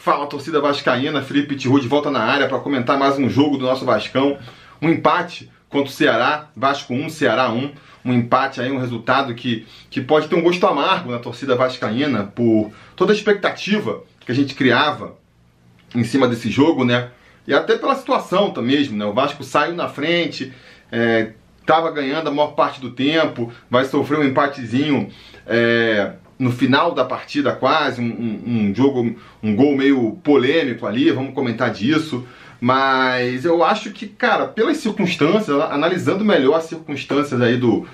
Fala torcida vascaína, Felipe Tiru de volta na área para comentar mais um jogo do nosso Vascão. Um empate contra o Ceará, Vasco 1, Ceará 1. Um empate aí, um resultado que, que pode ter um gosto amargo na torcida vascaína por toda a expectativa que a gente criava em cima desse jogo, né? E até pela situação também mesmo, né? O Vasco saiu na frente, estava é, ganhando a maior parte do tempo, vai sofrer um empatezinho é, no final da partida quase, um, um, um, jogo, um gol meio polêmico ali, vamos comentar disso. Mas eu acho que, cara, pelas circunstâncias, analisando melhor as circunstâncias aí do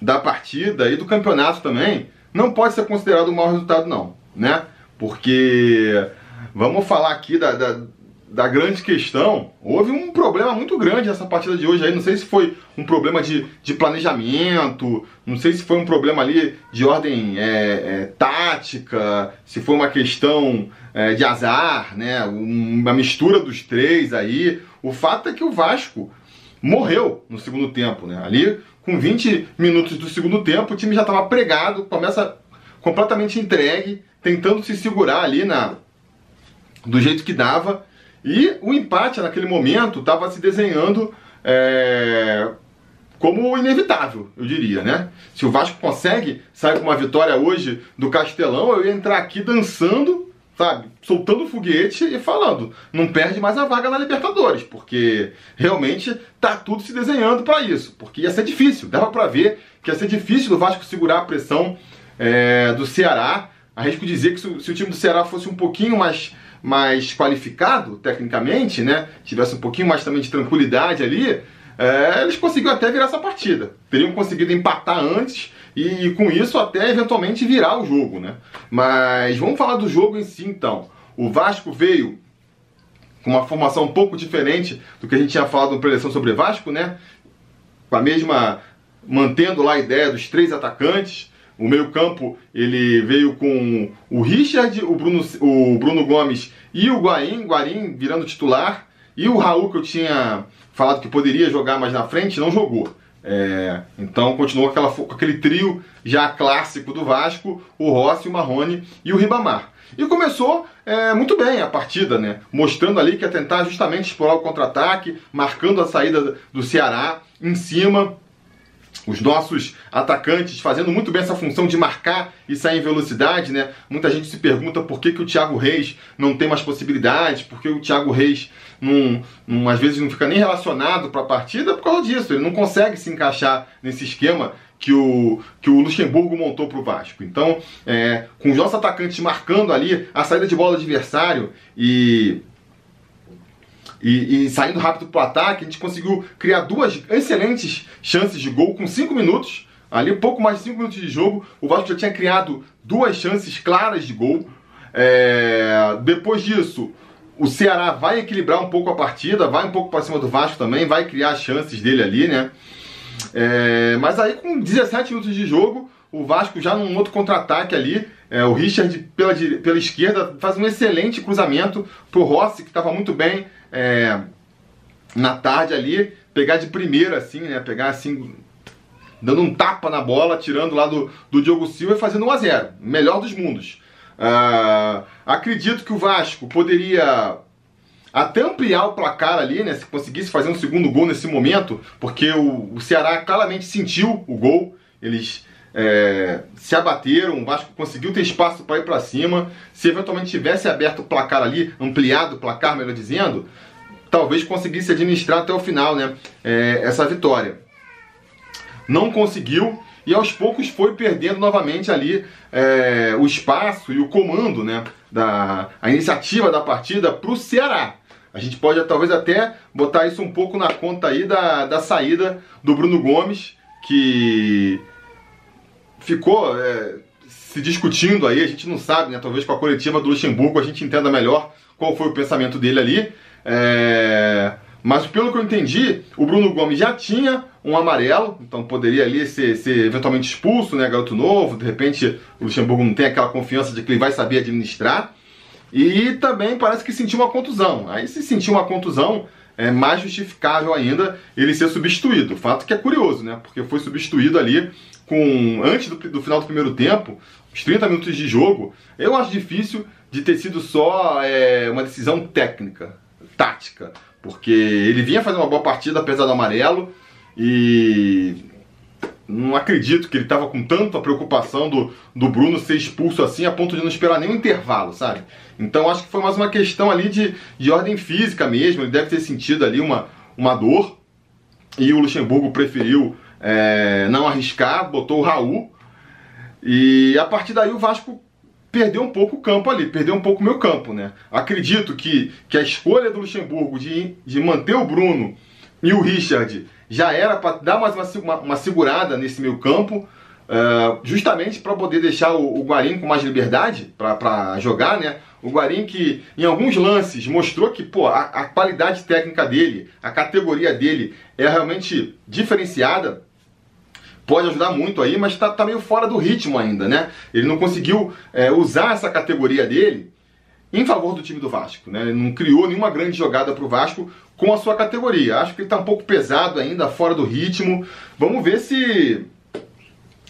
da partida e do campeonato também, não pode ser considerado um mau resultado não, né? Porque vamos falar aqui da, da da grande questão, houve um problema muito grande nessa partida de hoje aí. Não sei se foi um problema de, de planejamento, não sei se foi um problema ali de ordem é, é, tática, se foi uma questão é, de azar, né? Uma mistura dos três aí. O fato é que o Vasco morreu no segundo tempo, né? Ali, com 20 minutos do segundo tempo, o time já estava pregado, começa completamente entregue, tentando se segurar ali na do jeito que dava e o empate naquele momento estava se desenhando é, como inevitável, eu diria, né? Se o Vasco consegue sair com uma vitória hoje do Castelão, eu ia entrar aqui dançando, sabe? Soltando foguete e falando, não perde mais a vaga na Libertadores, porque realmente tá tudo se desenhando para isso, porque ia ser difícil, dava para ver que ia ser difícil do Vasco segurar a pressão é, do Ceará. Arrisco dizer que se, se o time do Ceará fosse um pouquinho mais mais qualificado tecnicamente, né, tivesse um pouquinho mais também de tranquilidade ali, é, eles conseguiram até virar essa partida. Teriam conseguido empatar antes e, e, com isso até eventualmente virar o jogo, né? Mas vamos falar do jogo em si então. O Vasco veio com uma formação um pouco diferente do que a gente tinha falado no preleção sobre Vasco, né? Com a mesma mantendo lá a ideia dos três atacantes, o meio-campo ele veio com o Richard, o Bruno, o Bruno Gomes e o Guarim, Guarim virando titular. E o Raul, que eu tinha falado que poderia jogar mais na frente, não jogou. É, então continuou aquela, aquele trio já clássico do Vasco, o Rossi, o Marrone e o Ribamar. E começou é, muito bem a partida, né? Mostrando ali que ia tentar justamente explorar o contra-ataque, marcando a saída do Ceará em cima os nossos atacantes fazendo muito bem essa função de marcar e sair em velocidade, né? Muita gente se pergunta por que, que o Thiago Reis não tem mais possibilidades, por que o Thiago Reis não, não às vezes não fica nem relacionado para a partida por causa disso, ele não consegue se encaixar nesse esquema que o, que o Luxemburgo montou para o Vasco. Então, é, com os nossos atacantes marcando ali a saída de bola do adversário e e, e saindo rápido para o ataque, a gente conseguiu criar duas excelentes chances de gol com 5 minutos. Ali, pouco mais de 5 minutos de jogo, o Vasco já tinha criado duas chances claras de gol. É... Depois disso, o Ceará vai equilibrar um pouco a partida, vai um pouco para cima do Vasco também, vai criar chances dele ali, né? É... Mas aí, com 17 minutos de jogo, o Vasco já num outro contra-ataque ali, é, o Richard pela, pela esquerda faz um excelente cruzamento pro Rossi, que estava muito bem é, na tarde ali, pegar de primeira assim, né? Pegar assim, dando um tapa na bola, tirando lá do, do Diogo Silva e fazendo 1 a 0 Melhor dos mundos. Uh, acredito que o Vasco poderia até ampliar o placar ali, né? Se conseguisse fazer um segundo gol nesse momento, porque o, o Ceará claramente sentiu o gol. Eles é, se abateram, o Vasco conseguiu ter espaço para ir para cima. Se eventualmente tivesse aberto o placar ali, ampliado o placar, melhor dizendo, talvez conseguisse administrar até o final né, é, essa vitória. Não conseguiu e aos poucos foi perdendo novamente ali é, o espaço e o comando, né, da, a iniciativa da partida para o Ceará. A gente pode talvez até botar isso um pouco na conta aí da, da saída do Bruno Gomes, que ficou é, se discutindo aí, a gente não sabe, né? Talvez com a coletiva do Luxemburgo a gente entenda melhor qual foi o pensamento dele ali. É... Mas pelo que eu entendi, o Bruno Gomes já tinha um amarelo, então poderia ali ser, ser, eventualmente expulso, né? Garoto novo, de repente o Luxemburgo não tem aquela confiança de que ele vai saber administrar. E também parece que sentiu uma contusão. Aí se sentiu uma contusão, é mais justificável ainda ele ser substituído. O fato que é curioso, né? Porque foi substituído ali com antes do, do final do primeiro tempo, os 30 minutos de jogo, eu acho difícil de ter sido só é, uma decisão técnica, tática, porque ele vinha fazendo uma boa partida apesar do amarelo e não acredito que ele estava com tanta preocupação do, do Bruno ser expulso assim a ponto de não esperar nenhum intervalo, sabe? Então acho que foi mais uma questão ali de, de ordem física mesmo, ele deve ter sentido ali uma, uma dor e o Luxemburgo preferiu é, não arriscar, botou o Raul e a partir daí o Vasco perdeu um pouco o campo ali, perdeu um pouco o meu campo, né? Acredito que, que a escolha do Luxemburgo de, de manter o Bruno e o Richard já era para dar mais uma, uma, uma, segurada nesse meio campo, uh, justamente para poder deixar o, o Guarim com mais liberdade para jogar, né? O Guarim que em alguns lances mostrou que pô, a, a qualidade técnica dele, a categoria dele é realmente diferenciada pode ajudar muito aí, mas está tá meio fora do ritmo ainda, né? Ele não conseguiu é, usar essa categoria dele em favor do time do Vasco, né? Ele não criou nenhuma grande jogada para o Vasco com a sua categoria. Acho que ele está um pouco pesado ainda, fora do ritmo. Vamos ver se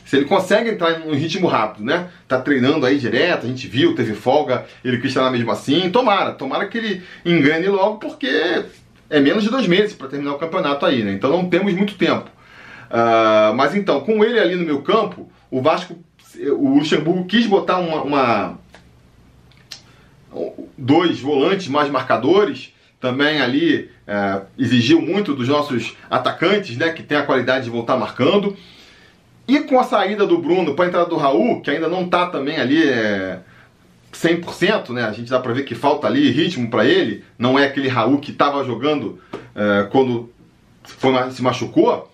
se ele consegue entrar no ritmo rápido, né? Tá treinando aí direto, a gente viu, teve folga, ele quis treinar mesmo assim. Tomara, tomara que ele engane logo, porque é menos de dois meses para terminar o campeonato aí, né? Então não temos muito tempo. Uh, mas então, com ele ali no meu campo, o Vasco, o Luxemburgo quis botar uma, uma dois volantes mais marcadores, também ali uh, exigiu muito dos nossos atacantes, né, que tem a qualidade de voltar marcando. E com a saída do Bruno para a entrada do Raul, que ainda não está também ali é, 100%, né? A gente dá para ver que falta ali ritmo para ele. Não é aquele Raul que estava jogando é, quando foi, se machucou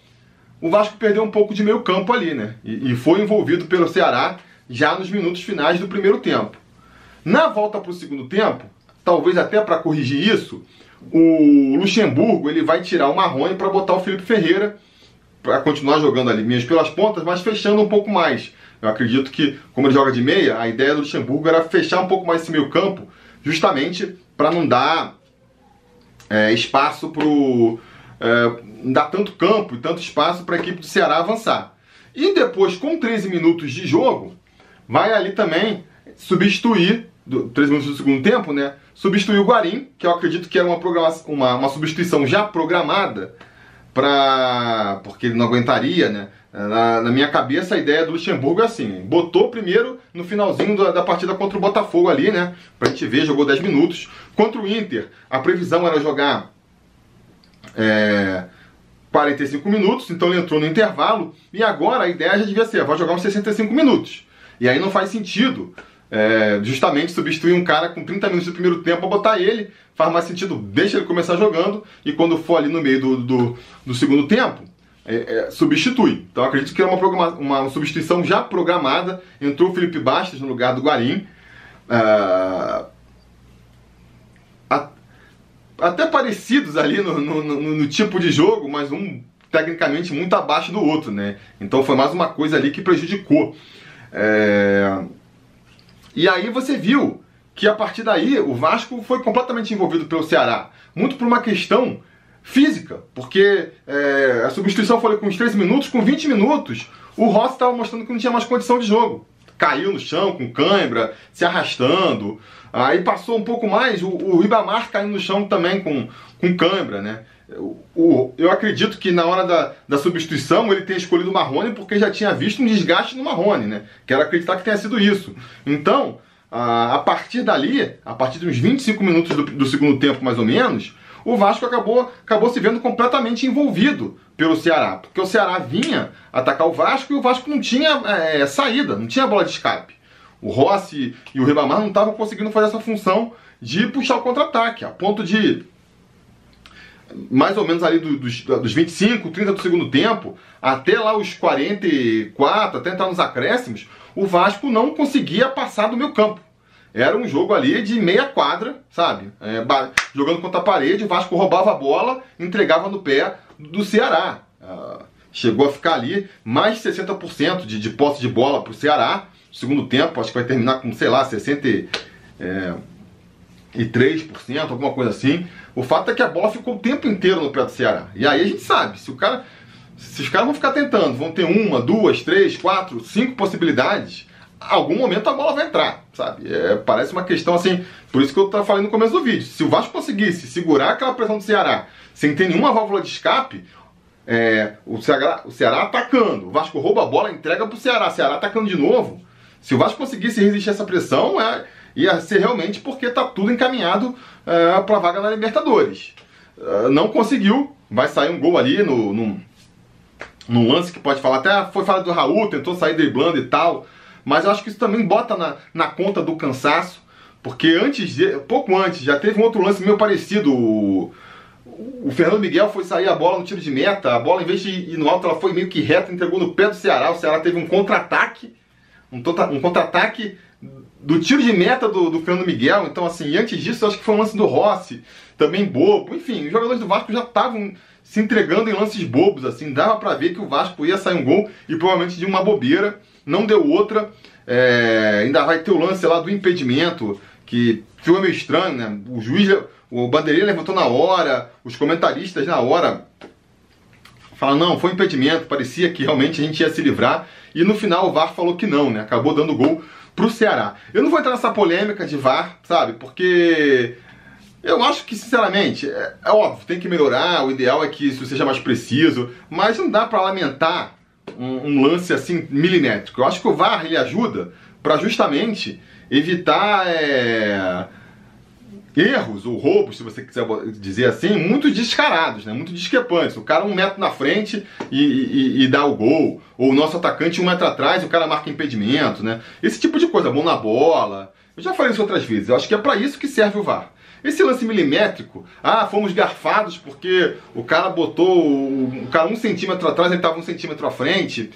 o Vasco perdeu um pouco de meio campo ali, né? E, e foi envolvido pelo Ceará já nos minutos finais do primeiro tempo. Na volta para o segundo tempo, talvez até para corrigir isso, o Luxemburgo ele vai tirar o Marrone para botar o Felipe Ferreira para continuar jogando ali mesmo pelas pontas, mas fechando um pouco mais. Eu acredito que, como ele joga de meia, a ideia do Luxemburgo era fechar um pouco mais esse meio campo, justamente para não dar é, espaço para o é, dá tanto campo e tanto espaço para a equipe do Ceará avançar. E depois, com 13 minutos de jogo, vai ali também substituir, do, 13 minutos do segundo tempo, né? Substituir o Guarim, que eu acredito que era uma, uma, uma substituição já programada, para porque ele não aguentaria, né? Na, na, minha cabeça, a ideia do Luxemburgo é assim: botou primeiro no finalzinho da, da, partida contra o Botafogo ali, né? Pra gente ver, jogou 10 minutos. Contra o Inter, a previsão era jogar é, 45 minutos, então ele entrou no intervalo, e agora a ideia já devia ser, vai jogar uns 65 minutos. E aí não faz sentido é, justamente substituir um cara com 30 minutos do primeiro tempo para botar ele, faz mais sentido, deixa ele começar jogando, e quando for ali no meio do, do, do segundo tempo, é, é, substitui. Então acredito que é uma, uma, substituição já programada, entrou o Felipe Bastos no lugar do Guarim, uh, até parecidos ali no, no, no, no, tipo de jogo, mas um tecnicamente muito abaixo do outro, né? Então foi mais uma coisa ali que prejudicou. É... E aí você viu que a partir daí o Vasco foi completamente envolvido pelo Ceará, muito por uma questão física, porque é, a substituição foi com uns 13 minutos, com 20 minutos, o Rossi estava mostrando que não tinha mais condição de jogo caiu no chão com cãibra, se arrastando. Aí passou um pouco mais, o, o Ribamar caiu no chão também com, com cãibra, né? O, o, eu acredito que na hora da, da substituição ele tenha escolhido o Marrone porque já tinha visto um desgaste no Marrone, né? Quero acreditar que tenha sido isso. Então, a, a partir dali, a partir de uns 25 minutos do, do segundo tempo mais ou menos, o Vasco acabou, acabou se vendo completamente envolvido pelo Ceará. Porque o Ceará vinha atacar o Vasco e o Vasco não tinha é, saída, não tinha bola de escape. O Rossi e o Ribamar não estavam conseguindo fazer essa função de puxar o contra-ataque, a ponto de mais ou menos ali dos, dos 25, 30 do segundo tempo, até lá os 44, até entrar nos acréscimos, o Vasco não conseguia passar do meu campo. Era um jogo ali de meia quadra, sabe? É, jogando contra a parede, o Vasco roubava a bola, entregava no pé do Ceará. Uh, chegou a ficar ali mais de 60% de, de posse de bola para o Ceará. Segundo tempo, acho que vai terminar com, sei lá, 63%, é, alguma coisa assim. O fato é que a bola ficou o tempo inteiro no pé do Ceará. E aí a gente sabe, se o cara. Se os caras vão ficar tentando, vão ter uma, duas, três, quatro, cinco possibilidades, algum momento a bola vai entrar, sabe? É, parece uma questão assim, por isso que eu estava falando no começo do vídeo. Se o Vasco conseguisse segurar aquela pressão do Ceará sem ter nenhuma válvula de escape, é, o, Ceará, o Ceará atacando, o Vasco rouba a bola, entrega para o Ceará, Ceará atacando de novo. Se o Vasco conseguisse resistir a essa pressão, é, ia ser realmente porque está tudo encaminhado é, para a vaga na Libertadores. É, não conseguiu, vai sair um gol ali no, no, no lance que pode falar, até foi falado do Raul, tentou sair driblando e tal. Mas eu acho que isso também bota na, na conta do cansaço, porque antes, de, pouco antes, já teve um outro lance meio parecido. O, o Fernando Miguel foi sair a bola no tiro de meta, a bola em vez de ir no alto, ela foi meio que reta, entregou no pé do Ceará. O Ceará teve um contra-ataque, um, tota, um contra-ataque do tiro de meta do, do, Fernando Miguel. Então, assim, antes disso, acho que foi um lance do Rossi, também bobo. Enfim, os jogadores do Vasco já estavam se entregando em lances bobos, assim, dava para ver que o Vasco ia sair um gol e provavelmente de uma bobeira não deu outra. É, ainda vai ter o lance lá do impedimento, que foi meio estranho, né? O juiz, o bandeirinha levantou na hora, os comentaristas na hora falaram, não, foi impedimento, parecia que realmente a gente ia se livrar. E no final o VAR falou que não, né? Acabou dando gol pro Ceará. Eu não vou entrar nessa polêmica de VAR, sabe? Porque eu acho que, sinceramente, é, é óbvio, tem que melhorar, o ideal é que isso seja mais preciso, mas não dá para lamentar um, um, lance assim milimétrico. Eu acho que o VAR ele ajuda para justamente evitar é, erros ou roubos, se você quiser dizer assim, muito descarados, né? muito discrepantes. O cara um metro na frente e, e, e, dá o gol, ou o nosso atacante um metro atrás e o cara marca impedimento, né? Esse tipo de coisa, mão na bola. Eu já falei isso outras vezes. Eu acho que é para isso que serve o VAR. Esse lance milimétrico, ah, fomos garfados porque o cara botou o cara um centímetro atrás, ele estava um centímetro à frente.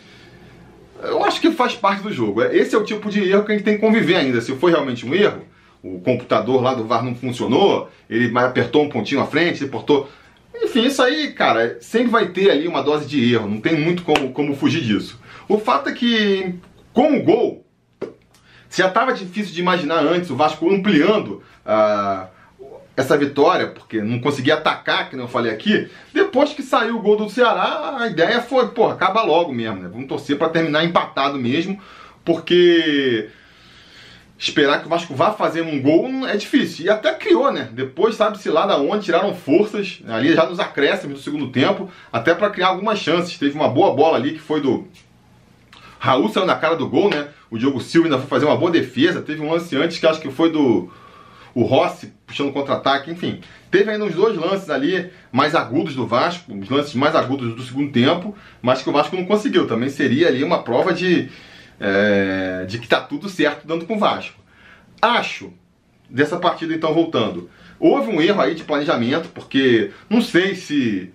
Eu acho que faz parte do jogo. Esse é o tipo de erro que a gente tem que conviver ainda. Se foi realmente um erro, o computador lá do VAR não funcionou, ele apertou um pontinho à frente, ele portou. Enfim, isso aí, cara, sempre vai ter ali uma dose de erro, não tem muito como, como fugir disso. O fato é que, com o gol, já estava difícil de imaginar antes o Vasco ampliando a. Uh, essa vitória, porque não conseguia atacar, que eu falei aqui. Depois que saiu o gol do Ceará, a ideia foi, pô, acaba logo mesmo, né? Vamos torcer para terminar empatado mesmo, porque esperar que o Vasco vá fazer um gol é difícil. E até criou, né? Depois, sabe-se lá da onde, tiraram forças, ali já nos acréscimos do segundo tempo, até para criar algumas chances. Teve uma boa bola ali que foi do. Raul saiu na cara do gol, né? O Diogo Silva ainda foi fazer uma boa defesa. Teve um lance antes que acho que foi do o Rossi puxando contra-ataque, enfim. Teve ainda uns dois lances ali mais agudos do Vasco, os lances mais agudos do segundo tempo, mas que o Vasco não conseguiu. Também seria ali uma prova de, é, de que está tudo certo dando com o Vasco. Acho, dessa partida então voltando, houve um erro aí de planejamento, porque não sei se.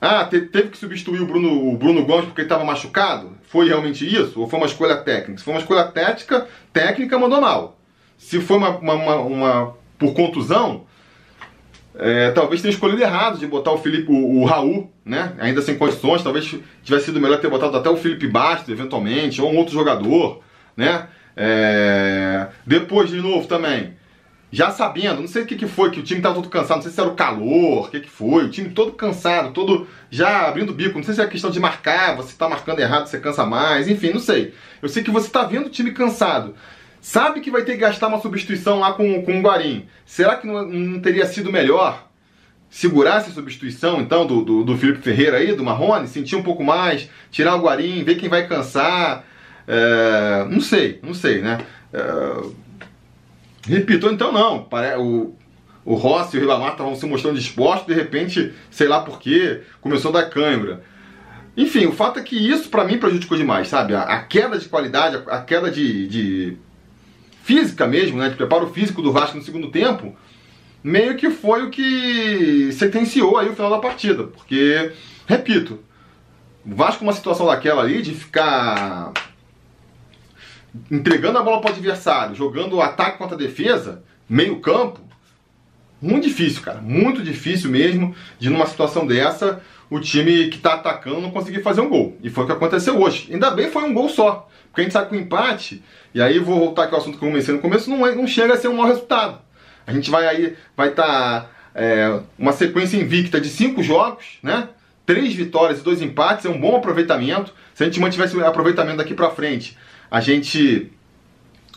Ah, teve que substituir o Bruno, o Bruno Gomes porque ele estava machucado? Foi realmente isso? Ou foi uma escolha técnica? Se foi uma escolha técnica, técnica mandou mal. Se foi uma, uma, uma, uma por contusão, é, talvez tenha escolhido errado de botar o Felipe, o, o, Raul, né? Ainda sem condições, talvez tivesse sido melhor ter botado até o Felipe Bastos, eventualmente, ou um outro jogador, né? É, depois, de novo, também, já sabendo, não sei o que, que foi, que o time estava todo cansado, não sei se era o calor, o que, que foi, o time todo cansado, todo já abrindo o bico, não sei se é questão de marcar, você está marcando errado, você cansa mais, enfim, não sei. Eu sei que você está vendo o time cansado sabe que vai ter que gastar uma substituição lá com, com o Guarim. Será que não, não teria sido melhor segurar essa substituição, então, do, do, do, Felipe Ferreira aí, do Marrone, sentir um pouco mais, tirar o Guarim, ver quem vai cansar? É, não sei, não sei, né? É, repito, então não. O, o Rossi e o Ribamar estavam se mostrando dispostos, de repente, sei lá por quê, começou a dar câimbra. Enfim, o fato é que isso para mim prejudicou demais, sabe? A, a queda de qualidade, a, a queda de, de física mesmo, né, de preparo físico do Vasco no segundo tempo, meio que foi o que sentenciou aí o final da partida. Porque, repito, o Vasco uma situação daquela ali de ficar entregando a bola para o adversário, jogando ataque contra defesa, meio campo, muito difícil, cara. Muito difícil mesmo de numa situação dessa o time que está atacando não conseguir fazer um gol. E foi o que aconteceu hoje. Ainda bem foi um gol só. Porque a gente sabe que o empate, e aí vou voltar aqui ao assunto que eu comecei no começo, não, é, não chega a ser um mau resultado. A gente vai aí, vai estar tá, é, uma sequência invicta de cinco jogos, né? Três vitórias e dois empates, é um bom aproveitamento. Se a gente mantivesse o aproveitamento daqui para frente, a gente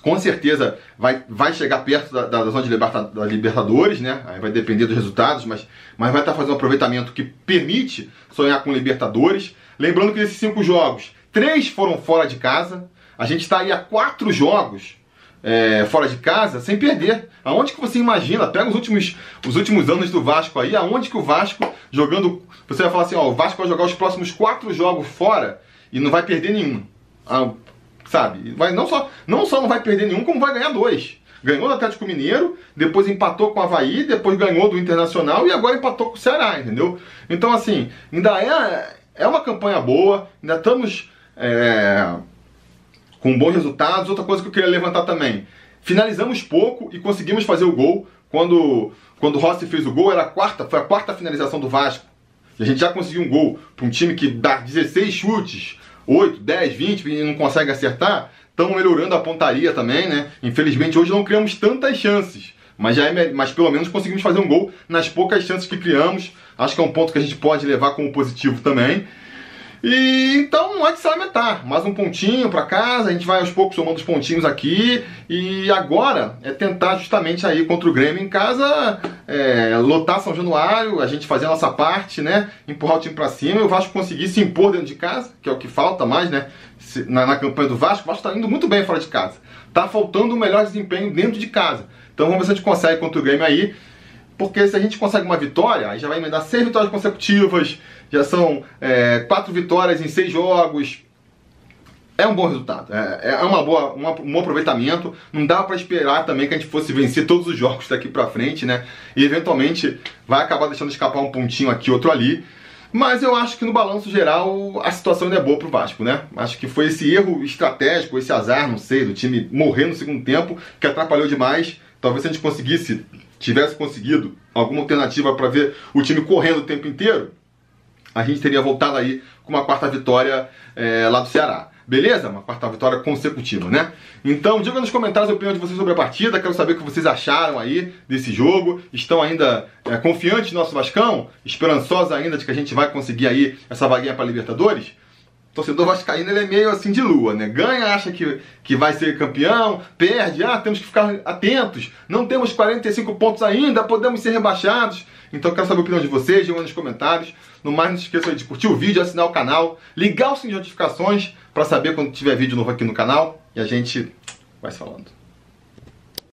com certeza vai, vai chegar perto da, da zona de liberta, da Libertadores, né? Aí vai depender dos resultados, mas, mas vai estar fazendo um aproveitamento que permite sonhar com Libertadores. Lembrando que desses cinco jogos, três foram fora de casa. A gente está aí a quatro jogos é, fora de casa sem perder. Aonde que você imagina? Pega os últimos, os últimos anos do Vasco aí, aonde que o Vasco jogando. Você vai falar assim, ó, o Vasco vai jogar os próximos quatro jogos fora e não vai perder nenhum. Ah, sabe? Vai, não, só, não só não vai perder nenhum, como vai ganhar dois. Ganhou do Atlético Mineiro, depois empatou com o Havaí, depois ganhou do Internacional e agora empatou com o Ceará, entendeu? Então, assim, ainda é, é uma campanha boa, ainda estamos é, com bons resultados. Outra coisa que eu queria levantar também: finalizamos pouco e conseguimos fazer o gol. Quando, quando o Rossi fez o gol, era a quarta, foi a quarta finalização do Vasco. E a gente já conseguiu um gol para um time que dá 16 chutes, 8, 10, 20 e não consegue acertar, estão melhorando a pontaria também, né? Infelizmente hoje não criamos tantas chances, mas, já é, mas pelo menos conseguimos fazer um gol nas poucas chances que criamos. Acho que é um ponto que a gente pode levar como positivo também. E então não é de se lamentar. Mais um pontinho para casa, a gente vai aos poucos somando os pontinhos aqui. E agora é tentar justamente aí contra o Grêmio em casa é, lotar São Januário, a gente fazer a nossa parte, né? Empurrar o time para cima e o Vasco conseguir se impor dentro de casa, que é o que falta mais, né? Na, na campanha do Vasco, o Vasco está indo muito bem fora de casa. Tá faltando um melhor desempenho dentro de casa. Então vamos ver se a gente consegue contra o Grêmio aí. Porque se a gente consegue uma vitória, aí já vai emendar seis vitórias consecutivas, já são é, quatro vitórias em seis jogos. É um bom resultado, é, é uma boa, uma, um bom aproveitamento. Não dá para esperar também que a gente fosse vencer todos os jogos daqui para frente, né? E eventualmente vai acabar deixando escapar um pontinho aqui, outro ali. Mas eu acho que no balanço geral a situação ainda é boa pro Vasco, né? Acho que foi esse erro estratégico, esse azar, não sei, do time morrer no segundo tempo que atrapalhou demais. Talvez se a gente conseguisse, tivesse conseguido alguma alternativa para ver o time correndo o tempo inteiro, a gente teria voltado aí com uma quarta vitória é, lá do Ceará. Beleza? Uma quarta vitória consecutiva, né? Então, diga nos comentários a opinião de vocês sobre a partida. Quero saber o que vocês acharam aí desse jogo. Estão ainda é, confiantes no nosso Vascão? Esperançosos ainda de que a gente vai conseguir aí essa vaguinha para Libertadores? Torcedor vascaíno ele é meio assim de lua, né? Ganha, acha que, que vai ser campeão, perde, ah, temos que ficar atentos, não temos 45 pontos ainda, podemos ser rebaixados. Então quero saber a opinião de vocês, digam nos comentários. No mais, não se esqueçam de curtir o vídeo, assinar o canal, ligar o sininho de notificações para saber quando tiver vídeo novo aqui no canal. E a gente vai se falando.